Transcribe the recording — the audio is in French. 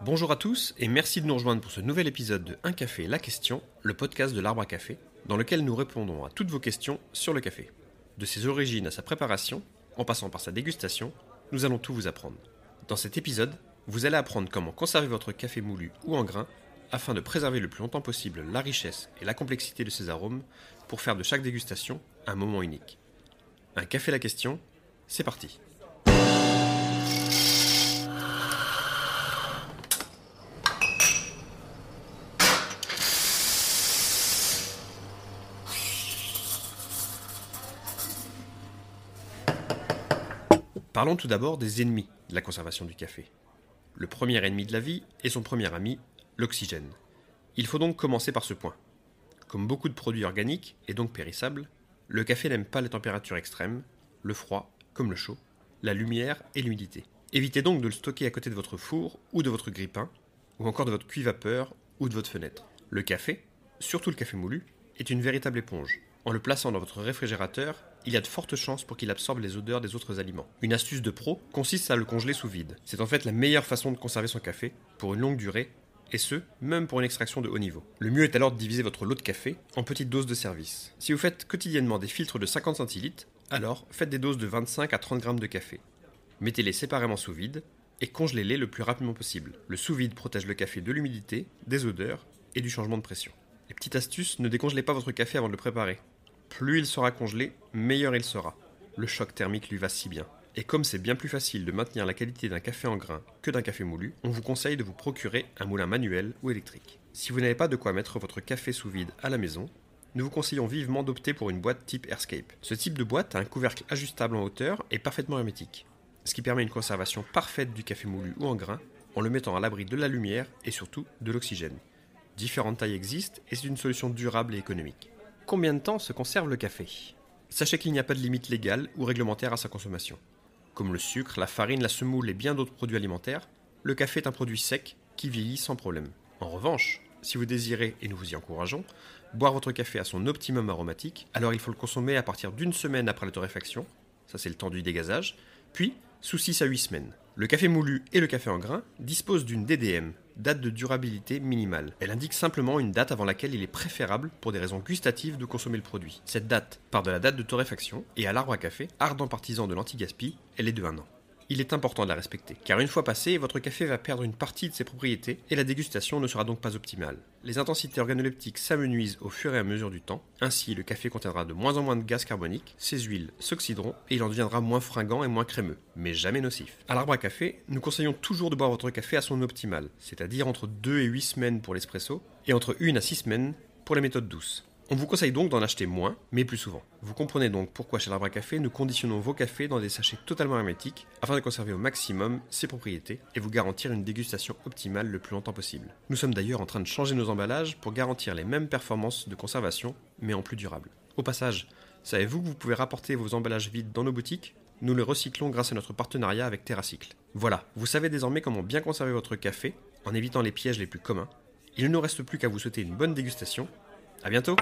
Bonjour à tous et merci de nous rejoindre pour ce nouvel épisode de Un café, la question, le podcast de l'arbre à café, dans lequel nous répondons à toutes vos questions sur le café. De ses origines à sa préparation, en passant par sa dégustation, nous allons tout vous apprendre. Dans cet épisode, vous allez apprendre comment conserver votre café moulu ou en grain afin de préserver le plus longtemps possible la richesse et la complexité de ses arômes pour faire de chaque dégustation un moment unique. Un café la question, c'est parti. Parlons tout d'abord des ennemis de la conservation du café. Le premier ennemi de la vie est son premier ami, l'oxygène. Il faut donc commencer par ce point. Comme beaucoup de produits organiques, et donc périssables, le café n'aime pas les températures extrêmes, le froid comme le chaud, la lumière et l'humidité. Évitez donc de le stocker à côté de votre four ou de votre grille-pain, ou encore de votre cuit vapeur ou de votre fenêtre. Le café, surtout le café moulu, est une véritable éponge. En le plaçant dans votre réfrigérateur, il y a de fortes chances pour qu'il absorbe les odeurs des autres aliments. Une astuce de pro consiste à le congeler sous vide. C'est en fait la meilleure façon de conserver son café, pour une longue durée, et ce, même pour une extraction de haut niveau. Le mieux est alors de diviser votre lot de café en petites doses de service. Si vous faites quotidiennement des filtres de 50 centilitres, alors faites des doses de 25 à 30 grammes de café. Mettez-les séparément sous vide et congelez-les le plus rapidement possible. Le sous-vide protège le café de l'humidité, des odeurs et du changement de pression. Les petites astuces, ne décongelez pas votre café avant de le préparer. Plus il sera congelé, meilleur il sera. Le choc thermique lui va si bien. Et comme c'est bien plus facile de maintenir la qualité d'un café en grain que d'un café moulu, on vous conseille de vous procurer un moulin manuel ou électrique. Si vous n'avez pas de quoi mettre votre café sous vide à la maison, nous vous conseillons vivement d'opter pour une boîte type Airscape. Ce type de boîte a un couvercle ajustable en hauteur et parfaitement hermétique, ce qui permet une conservation parfaite du café moulu ou en grain en le mettant à l'abri de la lumière et surtout de l'oxygène. Différentes tailles existent et c'est une solution durable et économique. Combien de temps se conserve le café? Sachez qu'il n'y a pas de limite légale ou réglementaire à sa consommation. Comme le sucre, la farine, la semoule et bien d'autres produits alimentaires, le café est un produit sec qui vieillit sans problème. En revanche, si vous désirez, et nous vous y encourageons, boire votre café à son optimum aromatique, alors il faut le consommer à partir d'une semaine après la torréfaction, ça c'est le temps du dégazage, puis sous 6 à 8 semaines. Le café moulu et le café en grain disposent d'une DDM, date de durabilité minimale. Elle indique simplement une date avant laquelle il est préférable, pour des raisons gustatives, de consommer le produit. Cette date part de la date de torréfaction, et à l'arbre à café, ardent partisan de l'anti-gaspi, elle est de 1 an il est important de la respecter, car une fois passé, votre café va perdre une partie de ses propriétés et la dégustation ne sera donc pas optimale. Les intensités organoleptiques s'amenuisent au fur et à mesure du temps, ainsi le café contiendra de moins en moins de gaz carbonique, ses huiles s'oxyderont et il en deviendra moins fringant et moins crémeux, mais jamais nocif. À l'arbre à café, nous conseillons toujours de boire votre café à son optimal, c'est-à-dire entre 2 et 8 semaines pour l'espresso et entre 1 à 6 semaines pour les méthodes douces. On vous conseille donc d'en acheter moins, mais plus souvent. Vous comprenez donc pourquoi chez l'Arbre à Café, nous conditionnons vos cafés dans des sachets totalement hermétiques afin de conserver au maximum ses propriétés et vous garantir une dégustation optimale le plus longtemps possible. Nous sommes d'ailleurs en train de changer nos emballages pour garantir les mêmes performances de conservation, mais en plus durable. Au passage, savez-vous que vous pouvez rapporter vos emballages vides dans nos boutiques? Nous les recyclons grâce à notre partenariat avec TerraCycle. Voilà, vous savez désormais comment bien conserver votre café en évitant les pièges les plus communs. Il ne nous reste plus qu'à vous souhaiter une bonne dégustation. À bientôt